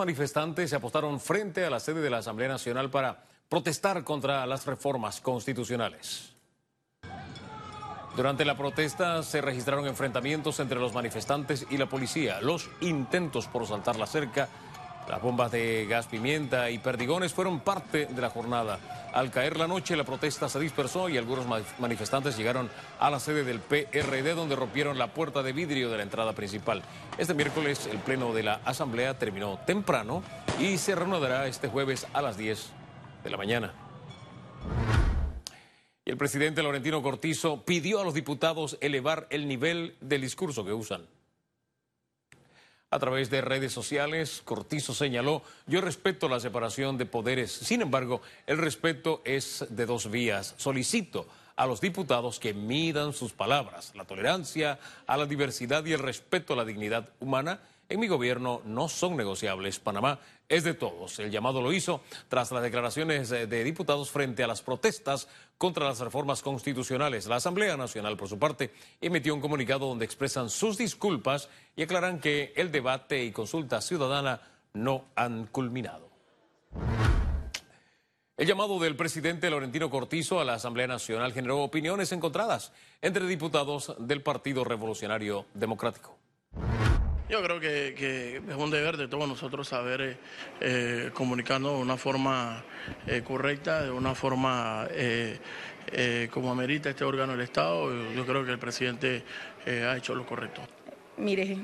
manifestantes se apostaron frente a la sede de la Asamblea Nacional para protestar contra las reformas constitucionales. Durante la protesta se registraron enfrentamientos entre los manifestantes y la policía. Los intentos por saltar la cerca, las bombas de gas pimienta y perdigones fueron parte de la jornada. Al caer la noche la protesta se dispersó y algunos manifestantes llegaron a la sede del PRD donde rompieron la puerta de vidrio de la entrada principal. Este miércoles el pleno de la Asamblea terminó temprano y se reanudará este jueves a las 10 de la mañana el presidente Laurentino Cortizo pidió a los diputados elevar el nivel del discurso que usan. A través de redes sociales, Cortizo señaló, yo respeto la separación de poderes, sin embargo, el respeto es de dos vías. Solicito a los diputados que midan sus palabras, la tolerancia a la diversidad y el respeto a la dignidad humana en mi gobierno no son negociables. Panamá es de todos. El llamado lo hizo tras las declaraciones de diputados frente a las protestas contra las reformas constitucionales. La Asamblea Nacional, por su parte, emitió un comunicado donde expresan sus disculpas y aclaran que el debate y consulta ciudadana no han culminado. El llamado del presidente Laurentino Cortizo a la Asamblea Nacional generó opiniones encontradas entre diputados del Partido Revolucionario Democrático. Yo creo que, es un deber de todos nosotros saber eh, eh, comunicarnos de una forma eh, correcta, de una forma como amerita este órgano del Estado. Yo creo que el presidente ha hecho lo correcto. Mire,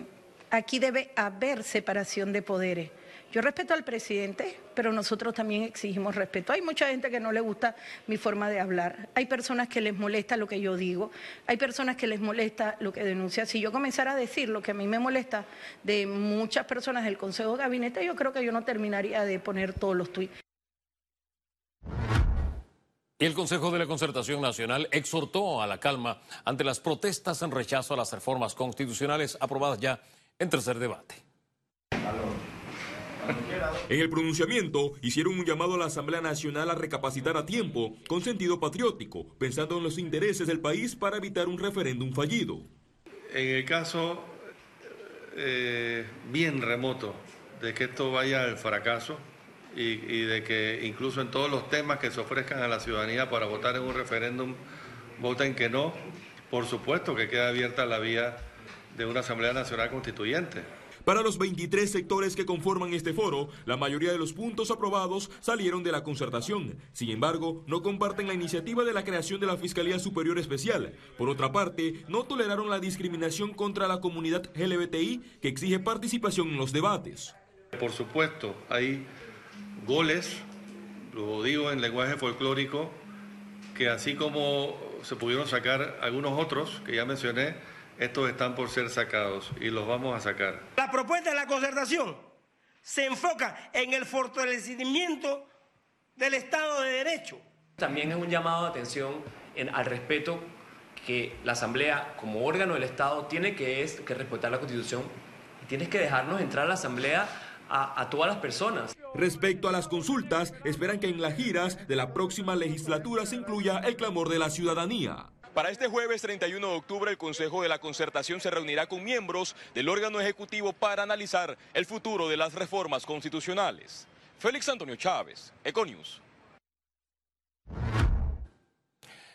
aquí debe haber separación de poderes. Yo respeto al presidente, pero nosotros también exigimos respeto. Hay mucha gente que no le gusta mi forma de hablar. Hay personas que les molesta lo que yo digo. Hay personas que les molesta lo que denuncia. Si yo comenzara a decir lo que a mí me molesta de muchas personas del Consejo de Gabinete, yo creo que yo no terminaría de poner todos los tuits. El Consejo de la Concertación Nacional exhortó a la calma ante las protestas en rechazo a las reformas constitucionales aprobadas ya en tercer debate. En el pronunciamiento hicieron un llamado a la Asamblea Nacional a recapacitar a tiempo, con sentido patriótico, pensando en los intereses del país para evitar un referéndum fallido. En el caso eh, bien remoto de que esto vaya al fracaso y, y de que incluso en todos los temas que se ofrezcan a la ciudadanía para votar en un referéndum voten que no, por supuesto que queda abierta la vía de una Asamblea Nacional Constituyente. Para los 23 sectores que conforman este foro, la mayoría de los puntos aprobados salieron de la concertación. Sin embargo, no comparten la iniciativa de la creación de la Fiscalía Superior Especial. Por otra parte, no toleraron la discriminación contra la comunidad LGBTI que exige participación en los debates. Por supuesto, hay goles, lo digo en lenguaje folclórico, que así como se pudieron sacar algunos otros que ya mencioné, estos están por ser sacados y los vamos a sacar. La propuesta de la concertación se enfoca en el fortalecimiento del Estado de Derecho. También es un llamado de atención al respeto que la Asamblea, como órgano del Estado, tiene que, es, que respetar la Constitución y tienes que dejarnos entrar a la Asamblea a, a, todas las personas. Respecto a las consultas, esperan que en las giras de la próxima legislatura se incluya el clamor de la ciudadanía. Para este jueves 31 de octubre, el Consejo de la Concertación se reunirá con miembros del órgano ejecutivo para analizar el futuro de las reformas constitucionales. Félix Antonio Chávez, Econius.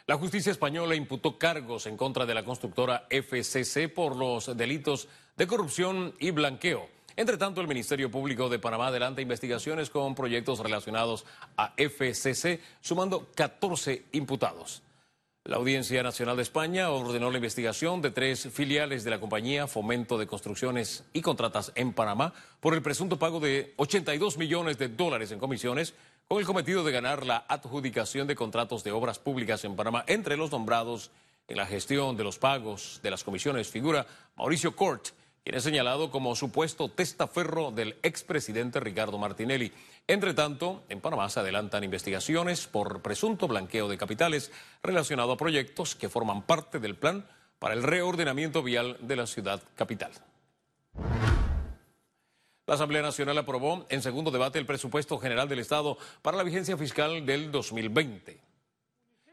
La justicia española imputó cargos en contra de la constructora FCC por los delitos de corrupción y blanqueo. Entre tanto, el Ministerio Público de Panamá adelanta investigaciones con proyectos relacionados a FCC, sumando 14 imputados. La Audiencia Nacional de España ordenó la investigación de tres filiales de la compañía Fomento de Construcciones y Contratas en Panamá por el presunto pago de 82 millones de dólares en comisiones con el cometido de ganar la adjudicación de contratos de obras públicas en Panamá. Entre los nombrados en la gestión de los pagos de las comisiones figura Mauricio Cort, quien es señalado como supuesto testaferro del expresidente Ricardo Martinelli. Entre tanto, en Panamá se adelantan investigaciones por presunto blanqueo de capitales relacionado a proyectos que forman parte del plan para el reordenamiento vial de la ciudad capital. La Asamblea Nacional aprobó en segundo debate el presupuesto general del Estado para la vigencia fiscal del 2020.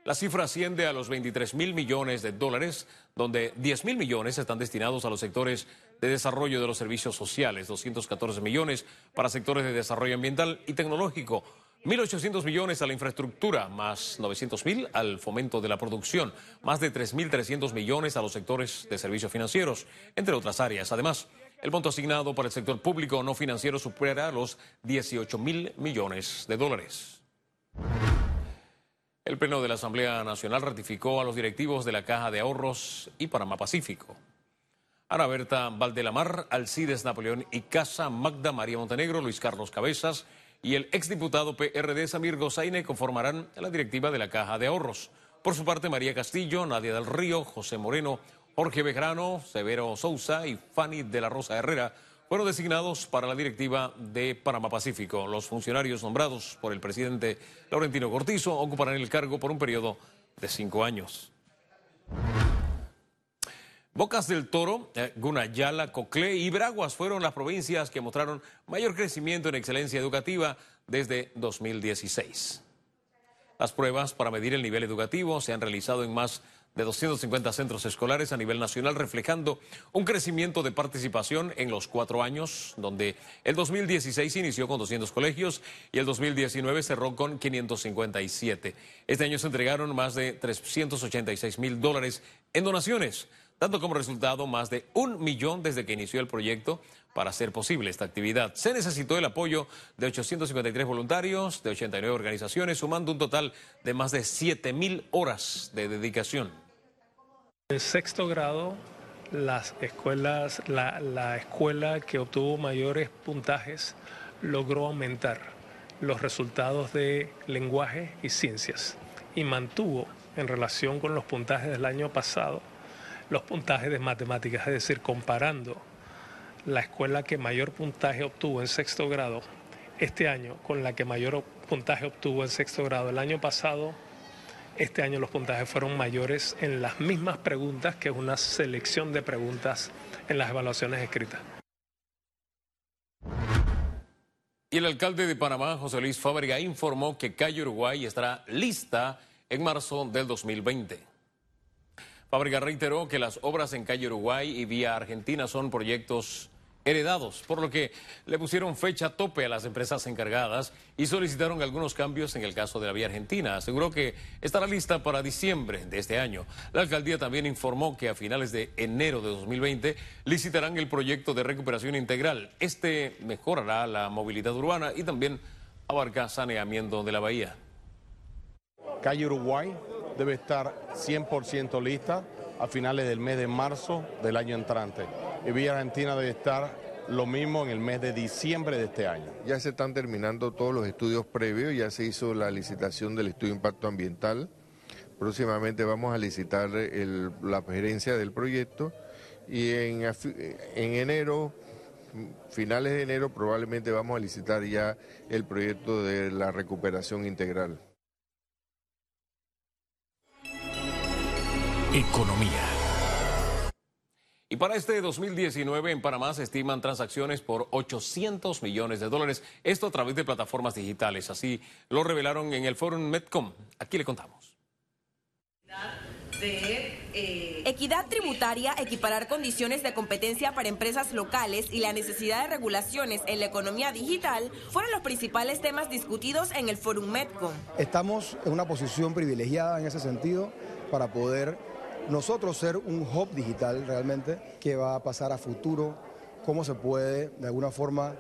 La cifra asciende a los 23 mil millones de dólares, donde 10 mil millones están destinados a los sectores de desarrollo de los servicios sociales, 214 millones para sectores de desarrollo ambiental y tecnológico, 1.800 millones a la infraestructura, más 900.000 al fomento de la producción, más de 3.300 millones a los sectores de servicios financieros, entre otras áreas. Además, el monto asignado para el sector público no financiero supera los 18.000 millones de dólares. El Pleno de la Asamblea Nacional ratificó a los directivos de la Caja de Ahorros y Panamá Pacífico. Ana Berta Valdelamar, Alcides Napoleón y Casa, Magda María Montenegro, Luis Carlos Cabezas, y el exdiputado PRD Samir Gozaine conformarán la directiva de la Caja de Ahorros. Por su parte, María Castillo, Nadia del Río, José Moreno, Jorge Bejarano, Severo Sousa y Fanny de la Rosa Herrera fueron designados para la directiva de Panamá Pacífico. Los funcionarios nombrados por el presidente Laurentino Cortizo ocuparán el cargo por un periodo de cinco años. Bocas del Toro, eh, Gunayala, Coclé y Braguas fueron las provincias que mostraron mayor crecimiento en excelencia educativa desde 2016. Las pruebas para medir el nivel educativo se han realizado en más de 250 centros escolares a nivel nacional, reflejando un crecimiento de participación en los cuatro años, donde el 2016 inició con 200 colegios y el 2019 cerró con 557. Este año se entregaron más de 386 mil dólares en donaciones dando como resultado más de un millón desde que inició el proyecto para hacer posible esta actividad. Se necesitó el apoyo de 853 voluntarios de 89 organizaciones, sumando un total de más de 7 mil horas de dedicación. En sexto grado, las escuelas, la, la escuela que obtuvo mayores puntajes logró aumentar los resultados de lenguaje y ciencias y mantuvo en relación con los puntajes del año pasado los puntajes de matemáticas, es decir, comparando la escuela que mayor puntaje obtuvo en sexto grado este año con la que mayor puntaje obtuvo en sexto grado el año pasado, este año los puntajes fueron mayores en las mismas preguntas que una selección de preguntas en las evaluaciones escritas. Y el alcalde de Panamá, José Luis Fábrega, informó que Calle Uruguay estará lista en marzo del 2020. Fábrica reiteró que las obras en calle Uruguay y vía Argentina son proyectos heredados, por lo que le pusieron fecha tope a las empresas encargadas y solicitaron algunos cambios en el caso de la vía argentina. Aseguró que estará lista para diciembre de este año. La alcaldía también informó que a finales de enero de 2020 licitarán el proyecto de recuperación integral. Este mejorará la movilidad urbana y también abarca saneamiento de la bahía. Calle Uruguay debe estar 100% lista a finales del mes de marzo del año entrante. Y Villa Argentina debe estar lo mismo en el mes de diciembre de este año. Ya se están terminando todos los estudios previos, ya se hizo la licitación del estudio de impacto ambiental. Próximamente vamos a licitar la gerencia del proyecto y en, en enero, finales de enero, probablemente vamos a licitar ya el proyecto de la recuperación integral. Economía. Y para este 2019 en Panamá se estiman transacciones por 800 millones de dólares, esto a través de plataformas digitales. Así lo revelaron en el foro Medcom. Aquí le contamos. Eh, Equidad tributaria, equiparar condiciones de competencia para empresas locales y la necesidad de regulaciones en la economía digital fueron los principales temas discutidos en el Fórum Medcom. Estamos en una posición privilegiada en ese sentido para poder nosotros ser un hub digital realmente que va a pasar a futuro, cómo se puede de alguna forma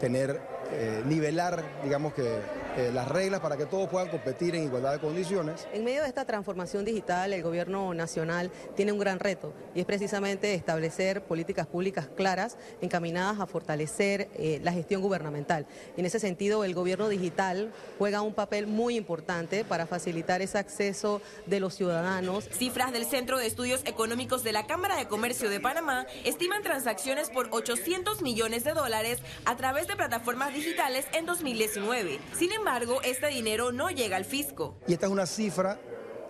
tener, eh, nivelar, digamos que eh, las reglas para que todos puedan competir en igualdad de condiciones. En medio de esta transformación digital, el gobierno nacional tiene un gran reto y es precisamente establecer políticas públicas claras encaminadas a fortalecer eh, la gestión gubernamental. Y en ese sentido, el gobierno digital juega un papel muy importante para facilitar ese acceso de los ciudadanos. Cifras del Centro de Estudios Económicos de la Cámara de Comercio de Panamá estiman transacciones por 800 millones de dólares a través de plataformas digitales en 2019. Sin embargo, embargo, este dinero no llega al fisco. Y esta es una cifra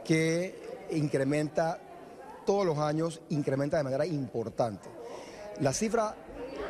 que incrementa todos los años, incrementa de manera importante. La cifra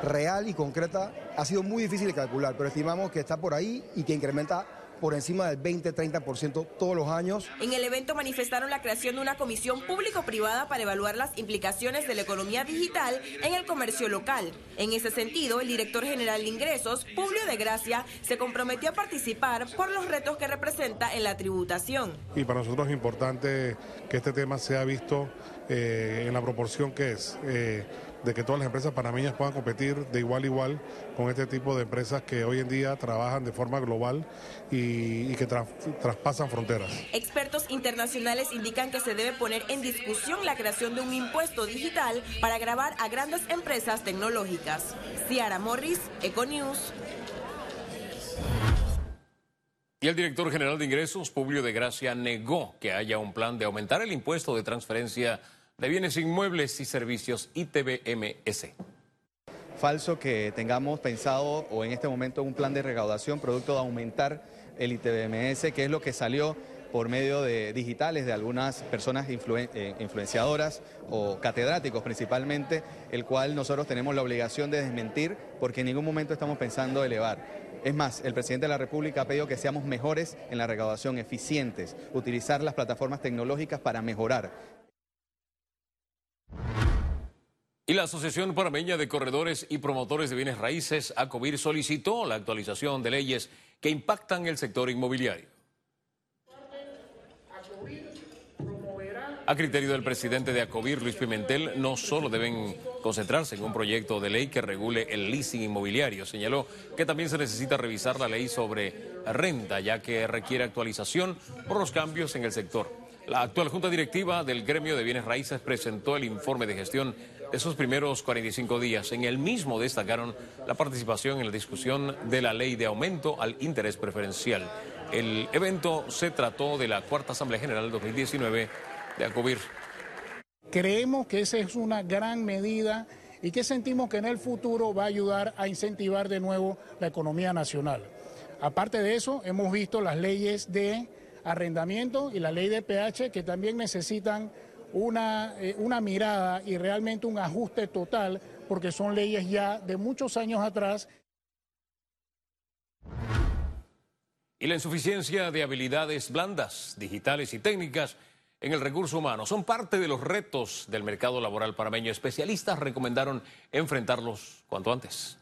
real y concreta ha sido muy difícil de calcular, pero estimamos que está por ahí y que incrementa por encima del 20-30% todos los años. En el evento manifestaron la creación de una comisión público-privada para evaluar las implicaciones de la economía digital en el comercio local. En ese sentido, el director general de ingresos, Publio de Gracia, se comprometió a participar por los retos que representa en la tributación. Y para nosotros es importante que este tema sea visto eh, en la proporción que es. Eh, de que todas las empresas panameñas puedan competir de igual a igual con este tipo de empresas que hoy en día trabajan de forma global y, que traspasan fronteras. Expertos internacionales indican que se debe poner en discusión la creación de un impuesto digital para grabar a grandes empresas tecnológicas. Ciara Morris, Econews. Y el director general de ingresos, Publio de Gracia, negó que haya un plan de aumentar el impuesto de transferencia de bienes inmuebles y servicios ITBMS. Falso que tengamos pensado o en este momento un plan de recaudación producto de aumentar el ITBMS, que es lo que salió por medio de digitales de algunas personas eh, influenciadoras o catedráticos principalmente, el cual nosotros tenemos la obligación de desmentir porque en ningún momento estamos pensando elevar. Es más, el presidente de la República ha pedido que seamos mejores en la recaudación, eficientes, utilizar las plataformas tecnológicas para mejorar. Y la Asociación Panameña de Corredores y Promotores de Bienes Raíces, ACOBIR, solicitó la actualización de leyes que impactan el sector inmobiliario. A criterio del presidente de ACOBIR, Luis Pimentel, no solo deben concentrarse en un proyecto de ley que regule el leasing inmobiliario. Señaló que también se necesita revisar la ley sobre renta, ya que requiere actualización por los cambios en el sector. La actual Junta Directiva del Gremio de Bienes Raíces presentó el informe de gestión esos primeros 45 días. En el mismo destacaron la participación en la discusión de la ley de aumento al interés preferencial. El evento se trató de la Cuarta Asamblea General 2019 de ACOBIR. Creemos que esa es una gran medida y que sentimos que en el futuro va a ayudar a incentivar de nuevo la economía nacional. Aparte de eso, hemos visto las leyes de arrendamiento y la ley de PH que también necesitan una, eh, una mirada y realmente un ajuste total porque son leyes ya de muchos años atrás. Y la insuficiencia de habilidades blandas, digitales y técnicas en el recurso humano son parte de los retos del mercado laboral parameño. Especialistas recomendaron enfrentarlos cuanto antes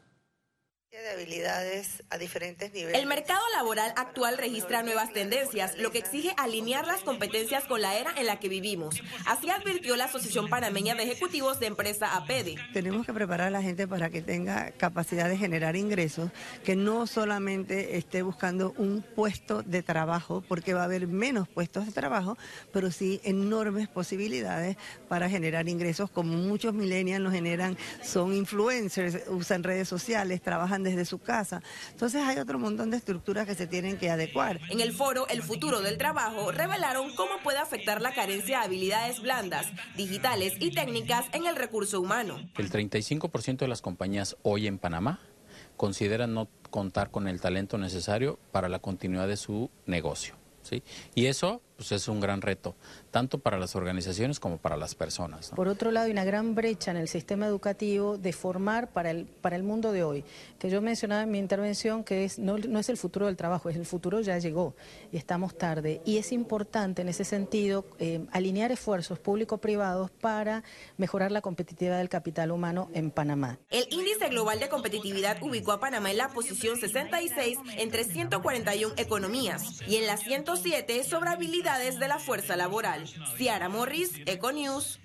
de habilidades a diferentes niveles. El mercado laboral actual registra nuevas tendencias, lo que exige alinear las competencias con la era en la que vivimos. Así advirtió la Asociación Panameña de Ejecutivos de Empresa APEDE. Tenemos que preparar a la gente para que tenga capacidad de generar ingresos, que no solamente esté buscando un puesto de trabajo, porque va a haber menos puestos de trabajo, pero sí enormes posibilidades para generar ingresos, como muchos millennials lo generan, son influencers, usan redes sociales, trabajan desde su casa. Entonces hay otro montón de estructuras que se tienen que adecuar. En el foro El futuro del trabajo revelaron cómo puede afectar la carencia de habilidades blandas, digitales y técnicas en el recurso humano. El 35% de las compañías hoy en Panamá consideran no contar con el talento necesario para la continuidad de su negocio. ¿sí? Y eso pues es un gran reto, tanto para las organizaciones como para las personas. Por otro lado, hay una gran brecha en el sistema educativo de formar para el, para el mundo de hoy, que yo mencionaba en mi intervención que es, no, no es el futuro del trabajo, es el futuro ya llegó y estamos tarde. Y es importante en ese sentido eh, alinear esfuerzos público-privados para mejorar la competitividad del capital humano en Panamá. El índice global de competitividad ubicó a Panamá en la posición 66 entre 141 economías y en la 107 sobre habilidad de la fuerza laboral. Ciara Morris, Econews.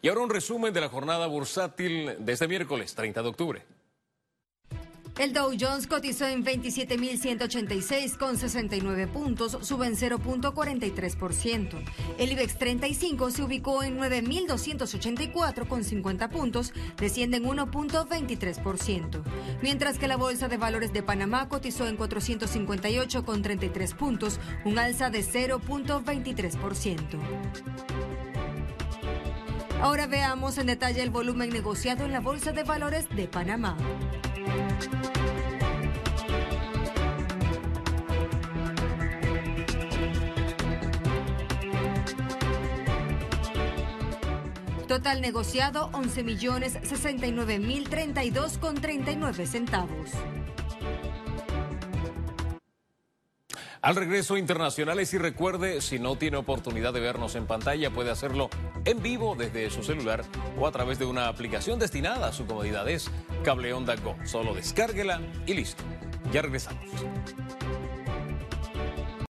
Y ahora un resumen de la jornada bursátil de este miércoles 30 de octubre. El Dow Jones cotizó en 27.186 con 69 puntos, sube en 0.43%. El IBEX 35 se ubicó en 9.284 con 50 puntos, desciende en 1.23%. Mientras que la Bolsa de Valores de Panamá cotizó en 458 con 33 puntos, un alza de 0.23%. Ahora veamos en detalle el volumen negociado en la Bolsa de Valores de Panamá. Total negociado 11 millones 69 mil 32 con 39 centavos. Al regreso internacionales y recuerde, si no tiene oportunidad de vernos en pantalla, puede hacerlo en vivo desde su celular o a través de una aplicación destinada a su comodidad. Es Cable Go. Solo descárguela y listo. Ya regresamos.